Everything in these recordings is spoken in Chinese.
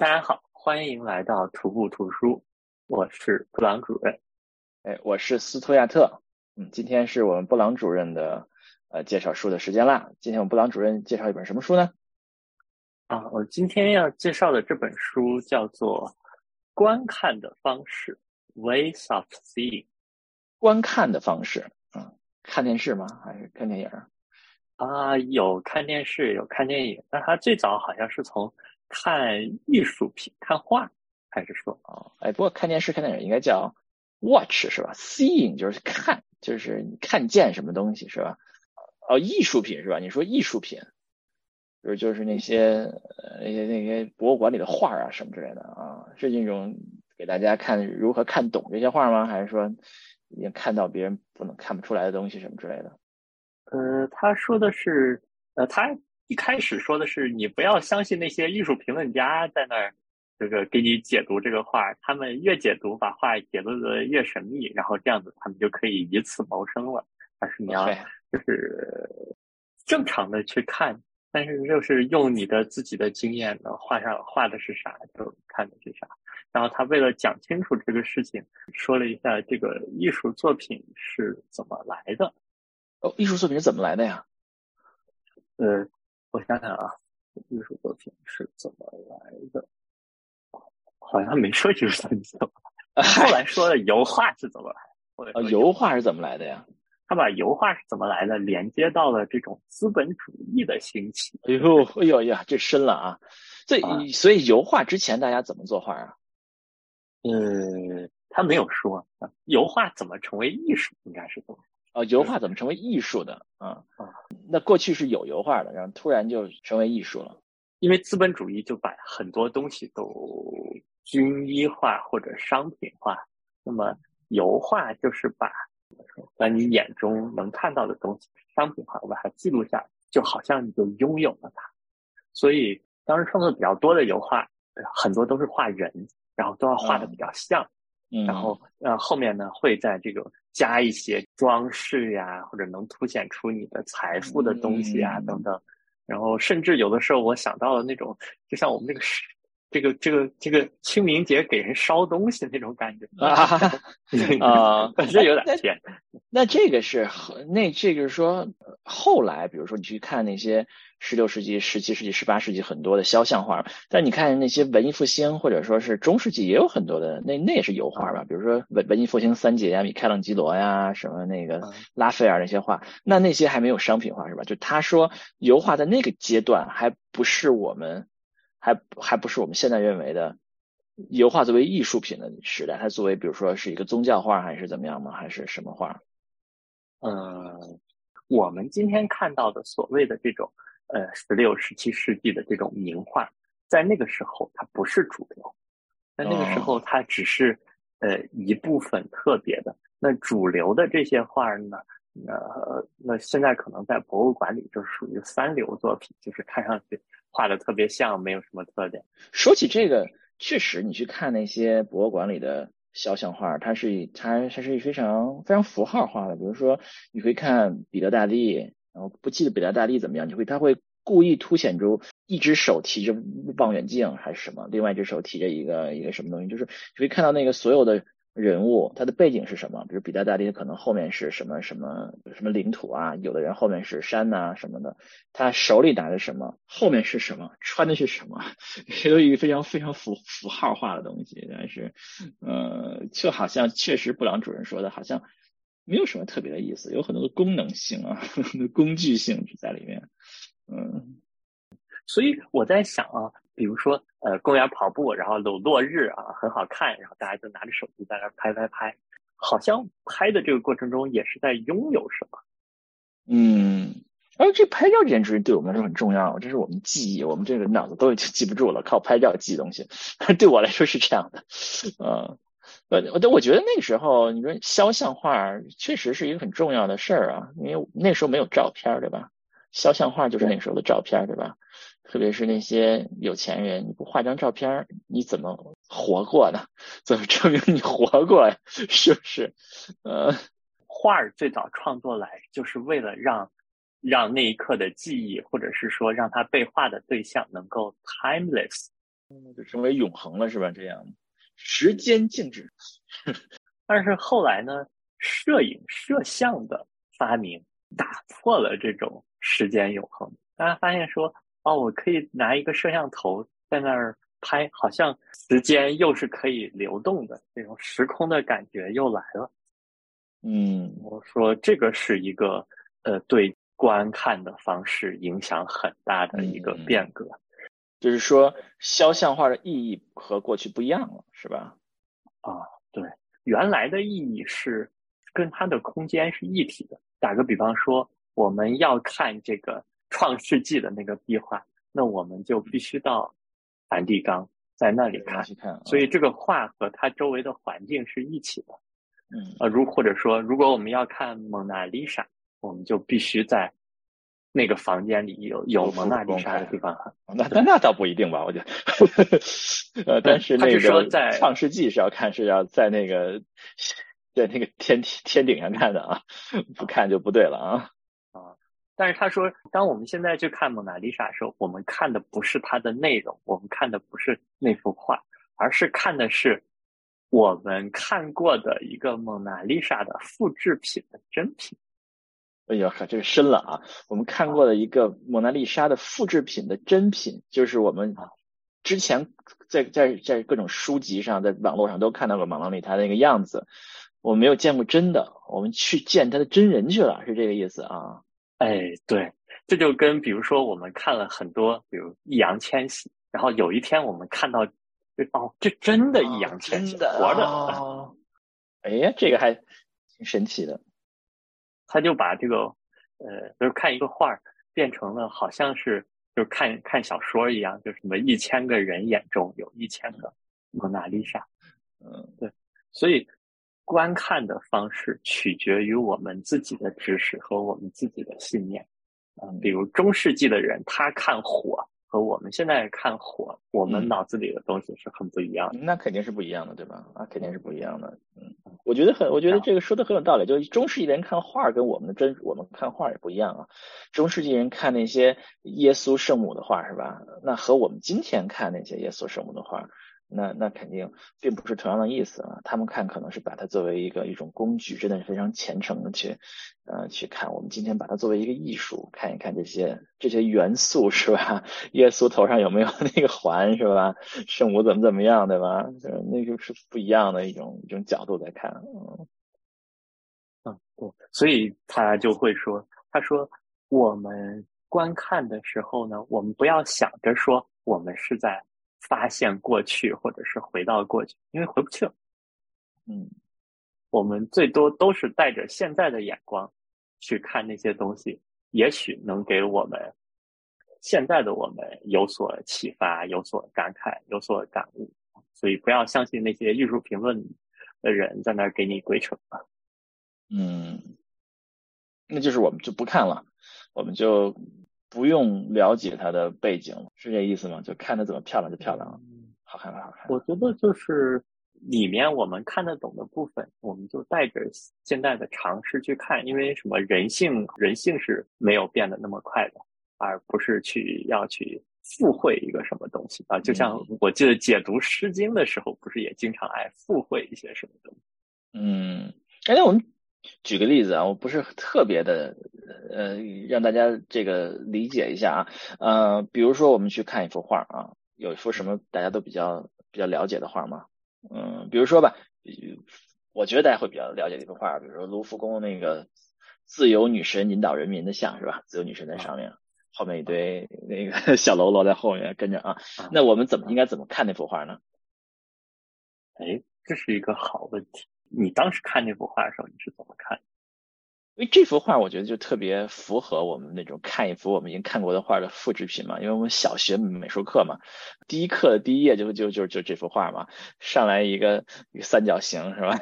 大家好，欢迎来到徒步图书，我是布朗主任。哎，我是斯图亚特。嗯，今天是我们布朗主任的呃介绍书的时间啦。今天我们布朗主任介绍一本什么书呢？啊，我今天要介绍的这本书叫做《观看的方式》（Ways of Seeing）。观看的方式，嗯，看电视吗？还是看电影？啊，有看电视，有看电影。那它最早好像是从看艺术品、看画，还是说啊？哎，不过看电视、看电影应该叫 watch 是吧？Seeing 就是看，就是你看见什么东西是吧？哦，艺术品是吧？你说艺术品，就是就是那些那些那些博物馆里的画啊什么之类的啊，是那种给大家看如何看懂这些画吗？还是说已经看到别人不能看不出来的东西什么之类的？呃，他说的是，呃，他。一开始说的是你不要相信那些艺术评论家在那儿这个给你解读这个画，他们越解读把画解读的越神秘，然后这样子他们就可以以此谋生了。但是你要就是正常的去看，但是就是用你的自己的经验呢，画上画的是啥就看的是啥。然后他为了讲清楚这个事情，说了一下这个艺术作品是怎么来的。哦，艺术作品是怎么来的呀？呃。我想想啊，艺术作品是怎么来的？好像没说艺术作品怎么来，后来说了油画是怎么来的。油画是怎么来的呀？他把油画是怎么来的连接到了这种资本主义的兴起。哎呦，哎呦呀，这深了啊！这所以油画之前大家怎么作画啊？嗯，他没有说油画怎么成为艺术，应该是怎么？哦，油画怎么成为艺术的啊？啊，那过去是有油画的，然后突然就成为艺术了，因为资本主义就把很多东西都军医化或者商品化。那么油画就是把把你眼中能看到的东西商品化，我把它记录下来，就好像你就拥有了它。所以当时创作比较多的油画，很多都是画人，然后都要画的比较像。然后呃后面呢会在这个。加一些装饰呀，或者能凸显出你的财富的东西啊，等等。然后甚至有的时候，我想到了那种，就像我们那个是 这个这个这个清明节给人烧东西那种感觉啊啊，这有点偏。那这个是那这个是说后来，比如说你去看那些。十六世纪、十七世纪、十八世纪很多的肖像画，但你看那些文艺复兴或者说是中世纪也有很多的，那那也是油画吧？比如说文文艺复兴三杰呀，米开朗基罗呀，什么那个拉斐尔那些画，那那些还没有商品化是吧？就他说油画在那个阶段还不是我们还还不是我们现在认为的油画作为艺术品的时代，它作为比如说是一个宗教画还是怎么样吗？还是什么画？嗯，我们今天看到的所谓的这种。呃，十六、十七世纪的这种名画，在那个时候它不是主流，在那个时候它只是呃一部分特别的。那主流的这些画呢，呃，那现在可能在博物馆里就属于三流作品，就是看上去画的特别像，没有什么特点。说起这个，确实你去看那些博物馆里的肖像画，它是它它是非常非常符号化的。比如说，你会看彼得大帝。然后不记得彼得大帝怎么样，你会他会故意凸显出一只手提着望远镜还是什么，另外一只手提着一个一个什么东西，就是你会看到那个所有的人物，他的背景是什么？比如彼得大帝可能后面是什么什么什么领土啊，有的人后面是山呐什么的，他手里拿着什么，后面是什么，穿的是什么，都一个非常非常符符号化的东西。但是，呃，就好像确实布朗主任说的，好像。没有什么特别的意思，有很多的功能性啊，工具性在里面。嗯，所以我在想啊，比如说呃，公园跑步，然后有落日啊，很好看，然后大家就拿着手机在那拍拍拍，好像拍的这个过程中也是在拥有什么。嗯，而这拍照这件事情对我们来说很重要，这是我们记忆，我们这个脑子都已经记不住了，靠拍照记东西。对我来说是这样的，嗯。呃，我我觉得那个时候，你说肖像画确实是一个很重要的事儿啊，因为那时候没有照片，对吧？肖像画就是那时候的照片，对吧？特别是那些有钱人，你不画张照片，你怎么活过呢？怎么证明你活过呀？是不是？呃，画儿最早创作来就是为了让让那一刻的记忆，或者是说让他被画的对象能够 timeless，就成为永恒了，是吧？这样，时间静止。但是后来呢，摄影摄像的发明打破了这种时间永恒。大家发现说，哦，我可以拿一个摄像头在那儿拍，好像时间又是可以流动的，这种时空的感觉又来了。嗯，我说这个是一个呃，对观看的方式影响很大的一个变革。就是说，肖像画的意义和过去不一样了，是吧？啊，对，原来的意义是跟它的空间是一体的。打个比方说，我们要看这个《创世纪》的那个壁画，那我们就必须到梵蒂冈，在那里看。所以这个画和它周围的环境是一起的。嗯，呃，如或者说，如果我们要看蒙娜丽莎，我们就必须在。那个房间里有有蒙娜丽莎的地方，那那那倒不一定吧，我觉得。呃，但是那个《创世纪》是要看，是要在那个在那个天天顶上看的啊，不看就不对了啊啊！但是他说，当我们现在去看蒙娜丽莎的时候，我们看的不是它的内容，我们看的不是那幅画，而是看的是我们看过的一个蒙娜丽莎的复制品的真品。哎呀，这个深了啊！我们看过的一个蒙娜丽莎的复制品的真品，就是我们之前在在在各种书籍上、在网络上都看到过蒙娜丽莎那个样子，我没有见过真的，我们去见她的真人去了，是这个意思啊？哎，对，这就跟比如说我们看了很多，比如易烊千玺，然后有一天我们看到，哦，这真的易烊千玺活着，哎呀，这个还挺神奇的。他就把这个，呃，就是看一个画儿，变成了好像是就是看看小说一样，就什么一千个人眼中有一千个蒙娜丽莎，嗯，对，所以观看的方式取决于我们自己的知识和我们自己的信念，嗯，比如中世纪的人，他看火。和我们现在看火，我们脑子里的东西是很不一样的。那肯定是不一样的，对吧？那，肯定是不一样的。嗯，我觉得很，我觉得这个说的很有道理。就是中世纪人看画跟我们的真，我们看画也不一样啊。中世纪人看那些耶稣圣母的画，是吧？那和我们今天看那些耶稣圣母的画。那那肯定并不是同样的意思啊！他们看可能是把它作为一个一种工具，真的是非常虔诚的去，呃，去看。我们今天把它作为一个艺术，看一看这些这些元素是吧？耶稣头上有没有那个环是吧？圣母怎么怎么样对吧？那就是不一样的一种一种角度在看。嗯，嗯，对，所以他就会说，他说我们观看的时候呢，我们不要想着说我们是在。发现过去，或者是回到过去，因为回不去了。嗯，我们最多都是带着现在的眼光去看那些东西，也许能给我们现在的我们有所启发、有所感慨、有所感悟。所以，不要相信那些艺术评论的人在那儿给你鬼扯啊。嗯，那就是我们就不看了，我们就。不用了解它的背景，是这意思吗？就看着怎么漂亮就漂亮了，好看不好看？我觉得就是里面我们看得懂的部分，我们就带着现在的尝试去看，因为什么人性，人性是没有变得那么快的，而不是去要去附会一个什么东西啊。就像我记得解读《诗经》的时候，不是也经常爱附会一些什么东西？嗯，哎，我们。举个例子啊，我不是特别的，呃，让大家这个理解一下啊，呃，比如说我们去看一幅画啊，有一幅什么大家都比较比较了解的画吗？嗯，比如说吧，我觉得大家会比较了解的一幅画，比如说卢浮宫那个自由女神引导人民的像是吧？自由女神在上面，后面一堆那个 小喽啰在后面跟着啊，那我们怎么应该怎么看那幅画呢？哎，这是一个好问题。你当时看那幅画的时候，你是怎么看？因为这幅画，我觉得就特别符合我们那种看一幅我们已经看过的画的复制品嘛。因为我们小学美术课嘛，第一课的第一页就就就就这幅画嘛，上来一个一个三角形是吧？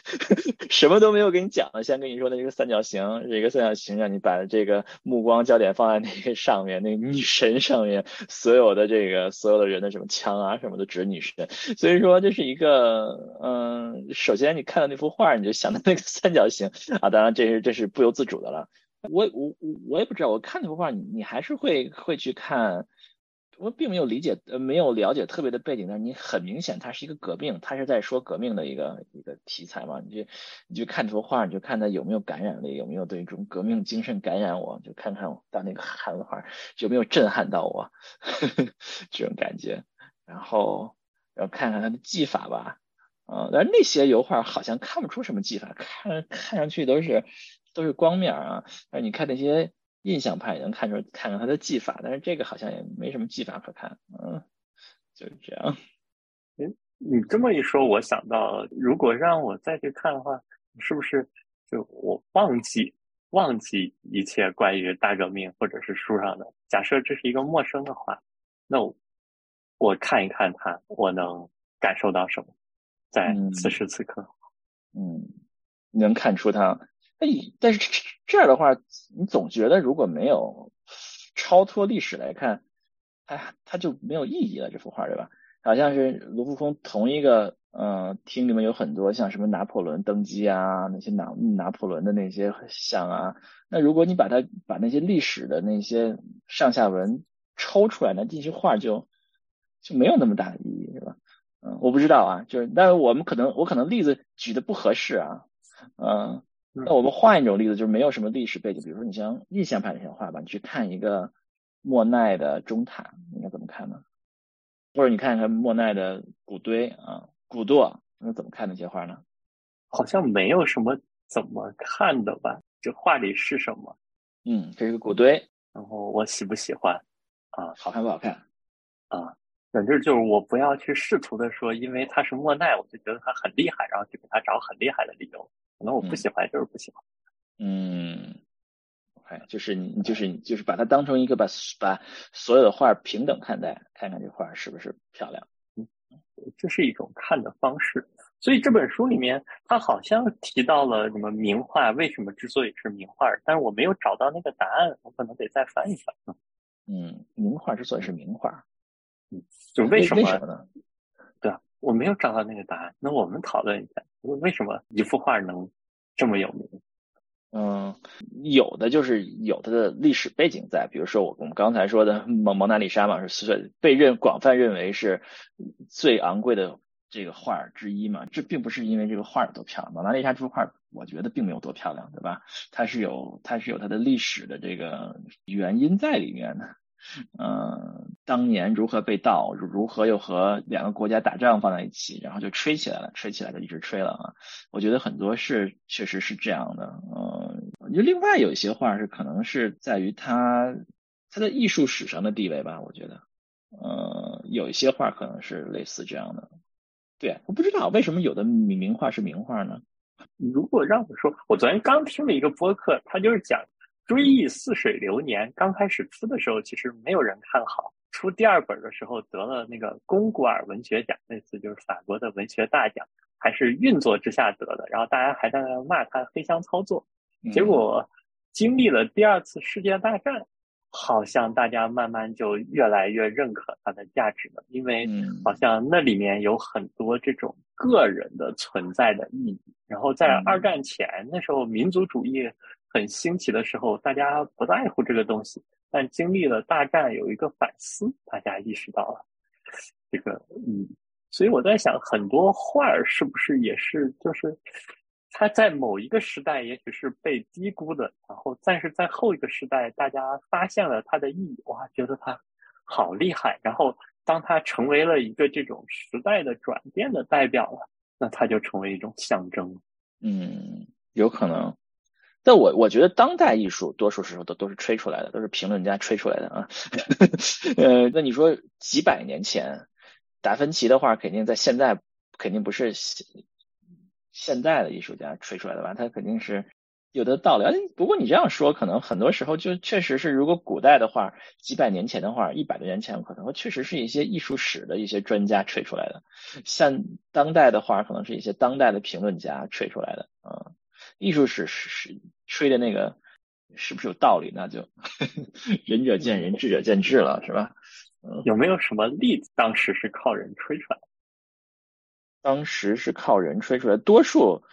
什么都没有跟你讲，先跟你说那个三角形，这个三角形让你把这个目光焦点放在那个上面，那个女神上面，所有的这个所有的人的什么枪啊什么的指女神。所以说这是一个嗯，首先你看到那幅画，你就想到那个三角形啊，当然这是。这是不由自主的了，我我我我也不知道，我看那幅画，你你还是会会去看，我并没有理解，呃，没有了解特别的背景，但是你很明显，它是一个革命，它是在说革命的一个一个题材嘛。你就你就看幅画，你就看它有没有感染力，有没有对这种革命精神感染我，就看看到那个汉画有没有震撼到我 这种感觉。然后，然后看看它的技法吧，啊，但是那些油画好像看不出什么技法，看看上去都是都是光面啊。但是你看那些。印象派也能看出看看他的技法，但是这个好像也没什么技法可看，嗯，就是这样。哎，你这么一说，我想到，如果让我再去看的话，是不是就我忘记忘记一切关于大革命或者是书上的？假设这是一个陌生的话，那我我看一看它，我能感受到什么？在此时此刻，嗯，能看出他。哎，但是这样的话，你总觉得如果没有超脱历史来看，它它就没有意义了。这幅画对吧？好像是卢浮宫同一个嗯厅里面有很多像什么拿破仑登基啊那些拿拿破仑的那些像啊。那如果你把它把那些历史的那些上下文抽出来，那这些画就就没有那么大的意义，是吧？嗯，我不知道啊，就是但是我们可能我可能例子举的不合适啊，嗯。那我们换一种例子，就是没有什么历史背景，比如说你像印象派那些画吧，你去看一个莫奈的中塔，应该怎么看呢？或者你看看莫奈的古堆啊，古垛，那怎么看那些画呢？好像没有什么怎么看的吧？这画里是什么？嗯，这是个古堆，然后我喜不喜欢？啊，好看不好看？啊，反正就是我不要去试图的说，因为他是莫奈，我就觉得他很厉害，然后去给他找很厉害的理由。可能我不喜欢，就是不喜欢。嗯，OK，就是你，就是你，就是把它当成一个把把所有的画平等看待，看看这画是不是漂亮。嗯，这是一种看的方式。所以这本书里面，他好像提到了什么名画为什么之所以是名画，但是我没有找到那个答案，我可能得再翻一翻。嗯，名画之所以是名画，嗯，就为什么呢？对啊，我没有找到那个答案。那我们讨论一下。为什么一幅画能这么有名？嗯，有的就是有它的历史背景在，比如说我我们刚才说的蒙蒙娜丽莎嘛，是被认广泛认为是最昂贵的这个画之一嘛。这并不是因为这个画有多漂亮，蒙娜丽莎这幅画我觉得并没有多漂亮，对吧？它是有它是有它的历史的这个原因在里面的。嗯，当年如何被盗，如何又和两个国家打仗放在一起，然后就吹起来了，吹起来就一直吹了啊！我觉得很多事确实是这样的。嗯，就另外有一些画是可能是在于它它的艺术史上的地位吧，我觉得，嗯，有一些画可能是类似这样的。对，我不知道为什么有的名名画是名画呢？如果让我说，我昨天刚听了一个播客，他就是讲。追忆似水流年刚开始出的时候，其实没有人看好。出第二本的时候得了那个龚古尔文学奖，那次就是法国的文学大奖，还是运作之下得的。然后大家还在那骂他黑箱操作。结果经历了第二次世界大战，好像大家慢慢就越来越认可它的价值了，因为好像那里面有很多这种个人的存在的意义。然后在二战前那时候，民族主义。很兴起的时候，大家不在乎这个东西，但经历了大战，有一个反思，大家意识到了这个嗯。所以我在想，很多画儿是不是也是，就是它在某一个时代也许是被低估的，然后但是在后一个时代，大家发现了它的意义，哇，觉得它好厉害。然后当它成为了一个这种时代的转变的代表了，那它就成为一种象征。嗯，有可能。但我我觉得当代艺术多数时候都都是吹出来的，都是评论家吹出来的啊。呃，那你说几百年前达芬奇的画，肯定在现在肯定不是现代的艺术家吹出来的吧？他肯定是有的道理。不过你这样说，可能很多时候就确实是，如果古代的画，几百年前的画，一百多年前可能确实是一些艺术史的一些专家吹出来的。像当代的画，可能是一些当代的评论家吹出来的啊。艺术史是吹的那个是不是有道理？那就 仁者见仁，智者见智了，是吧？有没有什么例子？当时是靠人吹出来的？当时是靠人吹出来，多数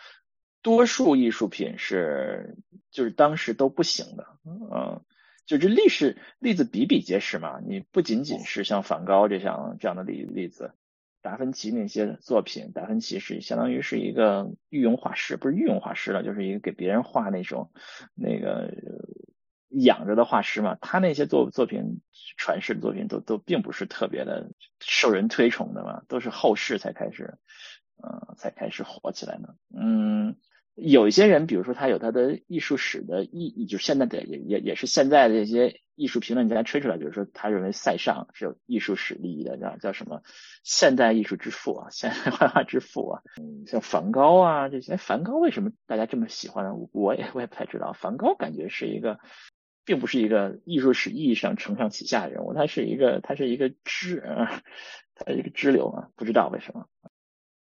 多数艺术品是就是当时都不行的。嗯，就这历史例子比比皆是嘛。你不仅仅是像梵高这样这样的例例子，达芬奇那些作品，达芬奇是相当于是一个御用画师，不是御用画师了，就是一个给别人画那种那个养着的画师嘛。他那些作作品传世的作品都都并不是特别的受人推崇的嘛，都是后世才开始，嗯，才开始火起来的。嗯。有一些人，比如说他有他的艺术史的意义，就是现在的也也也是现在的这些艺术评论家吹出来，比如说他认为塞尚是有艺术史意义的，叫叫什么现代艺术之父啊，现代绘画之父啊，像梵高啊这些，梵高为什么大家这么喜欢呢？我也我也不太知道，梵高感觉是一个，并不是一个艺术史意义上承上启下的人物，他是一个他是一个支，他是一个支流啊，不知道为什么。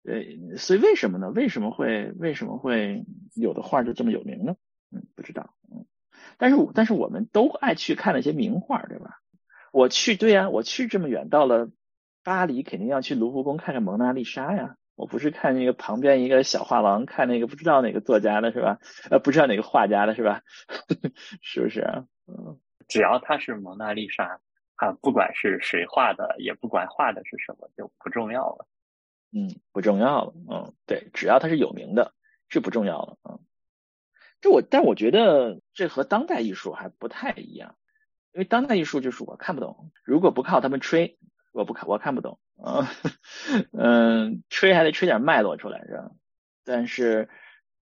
对，所以为什么呢？为什么会为什么会有的画就这么有名呢？嗯，不知道。嗯，但是但是我们都爱去看那些名画，对吧？我去，对呀，我去这么远，到了巴黎，肯定要去卢浮宫看看蒙娜丽莎呀。我不是看那个旁边一个小画廊，看那个不知道哪个作家的是吧？呃，不知道哪个画家的是吧？是不是？嗯，只要他是蒙娜丽莎，啊，不管是谁画的，也不管画的是什么，就不重要了。嗯，不重要了。嗯，对，只要它是有名的，是不重要了。嗯，这我，但我觉得这和当代艺术还不太一样，因为当代艺术就是我看不懂，如果不靠他们吹，我不看，我看不懂。嗯 嗯，吹还得吹点脉络出来，是吧？但是，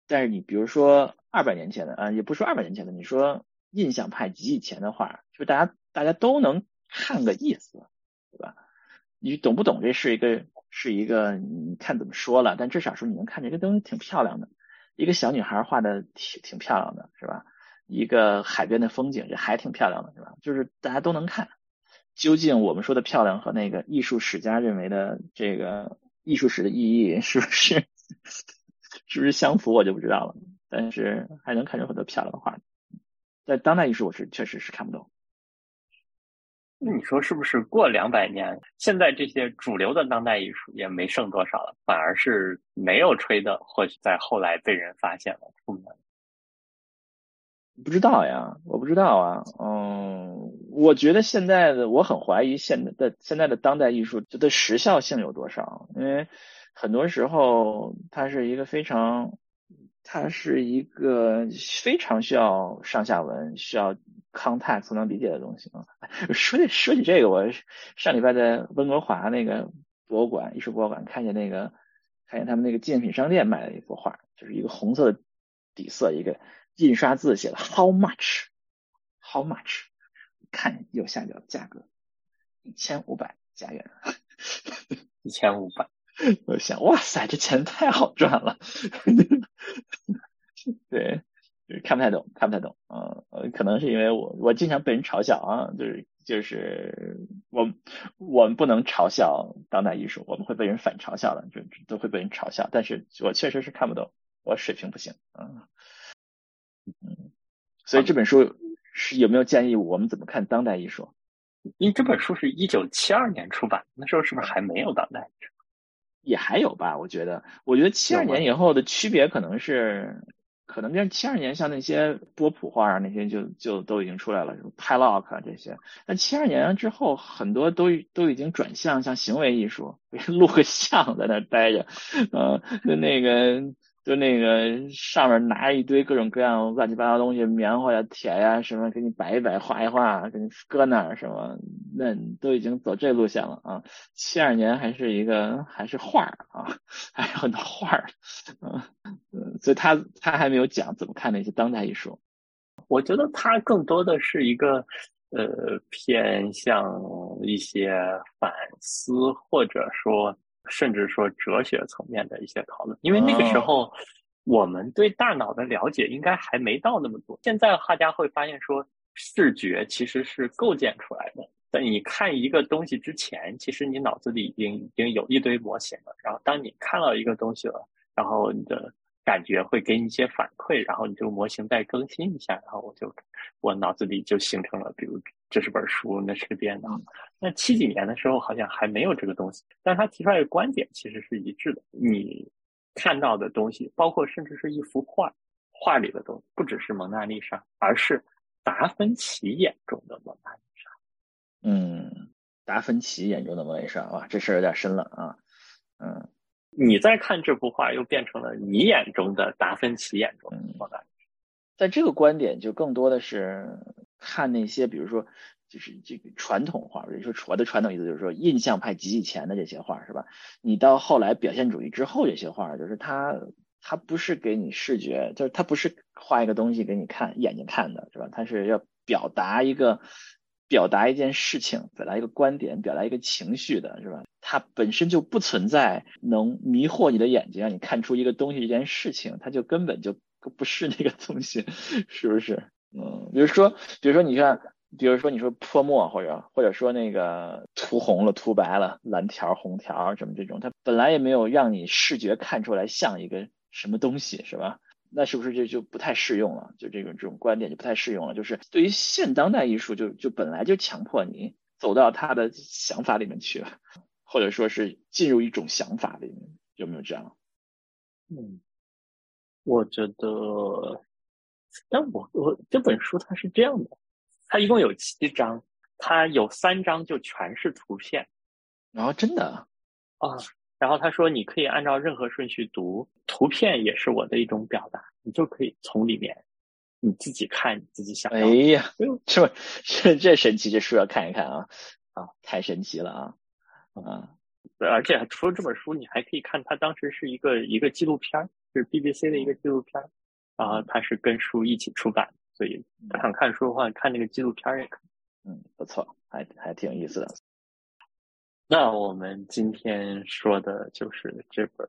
但是你比如说二百年前的啊，也不说二百年前的，你说印象派及以前的画，就大家大家都能看个意思，对吧？你懂不懂？这是一个。是一个，你看怎么说了，但至少说你能看这个东西挺漂亮的，一个小女孩画的挺挺漂亮的，是吧？一个海边的风景，这还挺漂亮的，是吧？就是大家都能看，究竟我们说的漂亮和那个艺术史家认为的这个艺术史的意义是不是 是不是相符，我就不知道了。但是还能看出很多漂亮的画，在当代艺术我是确实是看不懂。那你说是不是过两百年，现在这些主流的当代艺术也没剩多少了，反而是没有吹的，或许在后来被人发现了？不知道呀，我不知道啊。嗯，我觉得现在的我很怀疑现在的现在的当代艺术它的时效性有多少，因为很多时候它是一个非常。它是一个非常需要上下文、需要 context 才能理解的东西啊。说起说起这个，我上礼拜在温哥华那个博物馆、艺术博物馆看见那个，看见他们那个纪念品商店卖了一幅画，就是一个红色的底色，一个印刷字写的 How much？How much？看右下角价格，一千五百加元，一千五百。我想，哇塞，这钱太好赚了。对，看不太懂，看不太懂。嗯，可能是因为我我经常被人嘲笑啊，就是就是我我们不能嘲笑当代艺术，我们会被人反嘲笑的，就都会被人嘲笑。但是我确实是看不懂，我水平不行。嗯嗯，所以这本书是有没有建议我们怎么看当代艺术？因为这本书是一九七二年出版，那时候是不是还没有当代？也还有吧，我觉得，我觉得七二年以后的区别可能是，可能跟七二年像那些波普画啊那些就就都已经出来了，什么派洛克这些。那七二年之后，很多都都已经转向像行为艺术，录个像在那待着，呃，那那个。就那个上面拿一堆各种各样乱七八糟东西，棉花呀、铁呀什么，给你摆一摆、画一画，给你搁那儿什么，那都已经走这路线了啊。七二年还是一个还是画儿啊，还有很多画儿，嗯，所以他他还没有讲怎么看那些当代艺术。我觉得他更多的是一个呃偏向一些反思，或者说。甚至说哲学层面的一些讨论，因为那个时候我们对大脑的了解应该还没到那么多。现在大家会发现说，视觉其实是构建出来的。在你看一个东西之前，其实你脑子里已经已经有一堆模型了。然后当你看到一个东西了，然后你的感觉会给你一些反馈，然后你这个模型再更新一下，然后我就我脑子里就形成了，比如。这是本书，那是个电脑。那七几年的时候好像还没有这个东西，但他提出来的观点其实是一致的。你看到的东西，包括甚至是一幅画，画里的东西，不只是蒙娜丽莎，而是达芬奇眼中的蒙娜丽莎。嗯，达芬奇眼中的蒙娜丽莎，哇，这事儿有点深了啊。嗯，你再看这幅画，又变成了你眼中的达芬奇眼中的蒙娜丽莎。但这个观点就更多的是看那些，比如说。就是这个传统画，或者说我的传统意思就是说，印象派及以前的这些画是吧？你到后来表现主义之后，这些画就是它，它不是给你视觉，就是它不是画一个东西给你看眼睛看的是吧？它是要表达一个，表达一件事情，表达一个观点，表达一个情绪的是吧？它本身就不存在能迷惑你的眼睛，让你看出一个东西这件事情，它就根本就不是那个东西，是不是？嗯，比如说，比如说你看。比如说，你说泼墨，或者或者说那个涂红了、涂白了、蓝条、红条什么这种，它本来也没有让你视觉看出来像一个什么东西，是吧？那是不是这就不太适用了？就这种这种观点就不太适用了。就是对于现当代艺术，就就本来就强迫你走到他的想法里面去，或者说是进入一种想法里面，有没有这样？嗯，我觉得，但我我这本书它是这样的。它一共有七章，它有三章就全是图片，然后真的啊，然后他说你可以按照任何顺序读，图片也是我的一种表达，你就可以从里面你自己看，你自己想。哎呀，这这这神奇，这书要看一看啊啊，太神奇了啊啊！而且除了这本书，你还可以看它当时是一个一个纪录片，是 BBC 的一个纪录片，然后它是跟书一起出版。所以，想看书的话，看那个纪录片也可以。嗯，不错，还还挺有意思的。那我们今天说的就是这本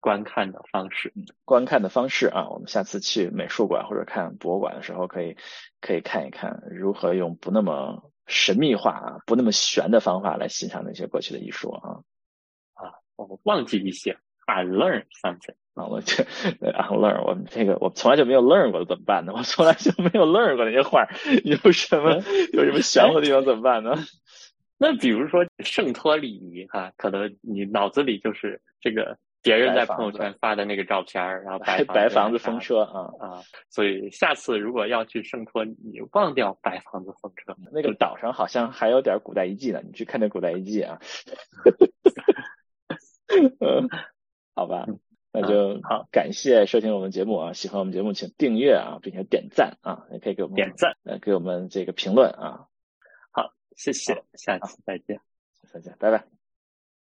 观看的方式。观看的方式啊，我们下次去美术馆或者看博物馆的时候，可以可以看一看如何用不那么神秘化、啊不那么玄的方法来欣赏那些过去的艺术啊。啊，我忘记一些，I learn something。啊，我这 unlearn，我们这个我从来就没有 learn 过，怎么办呢？我从来就没有 learn 过那些话，有什么有什么玄乎的地方怎么办呢？那比如说圣托里尼哈，可能你脑子里就是这个别人在朋友圈发的那个照片，然后白白房子风车啊啊，所以下次如果要去圣托，你忘掉白房子风车。那个岛上好像还有点古代遗迹呢，你去看那古代遗迹啊。嗯，好吧。那就好，感谢收听我们节目啊！喜欢我们节目，请订阅啊，并且点赞啊，也可以给我们点赞，呃，给我们这个评论啊。好，谢谢，下次再见，再见，拜拜。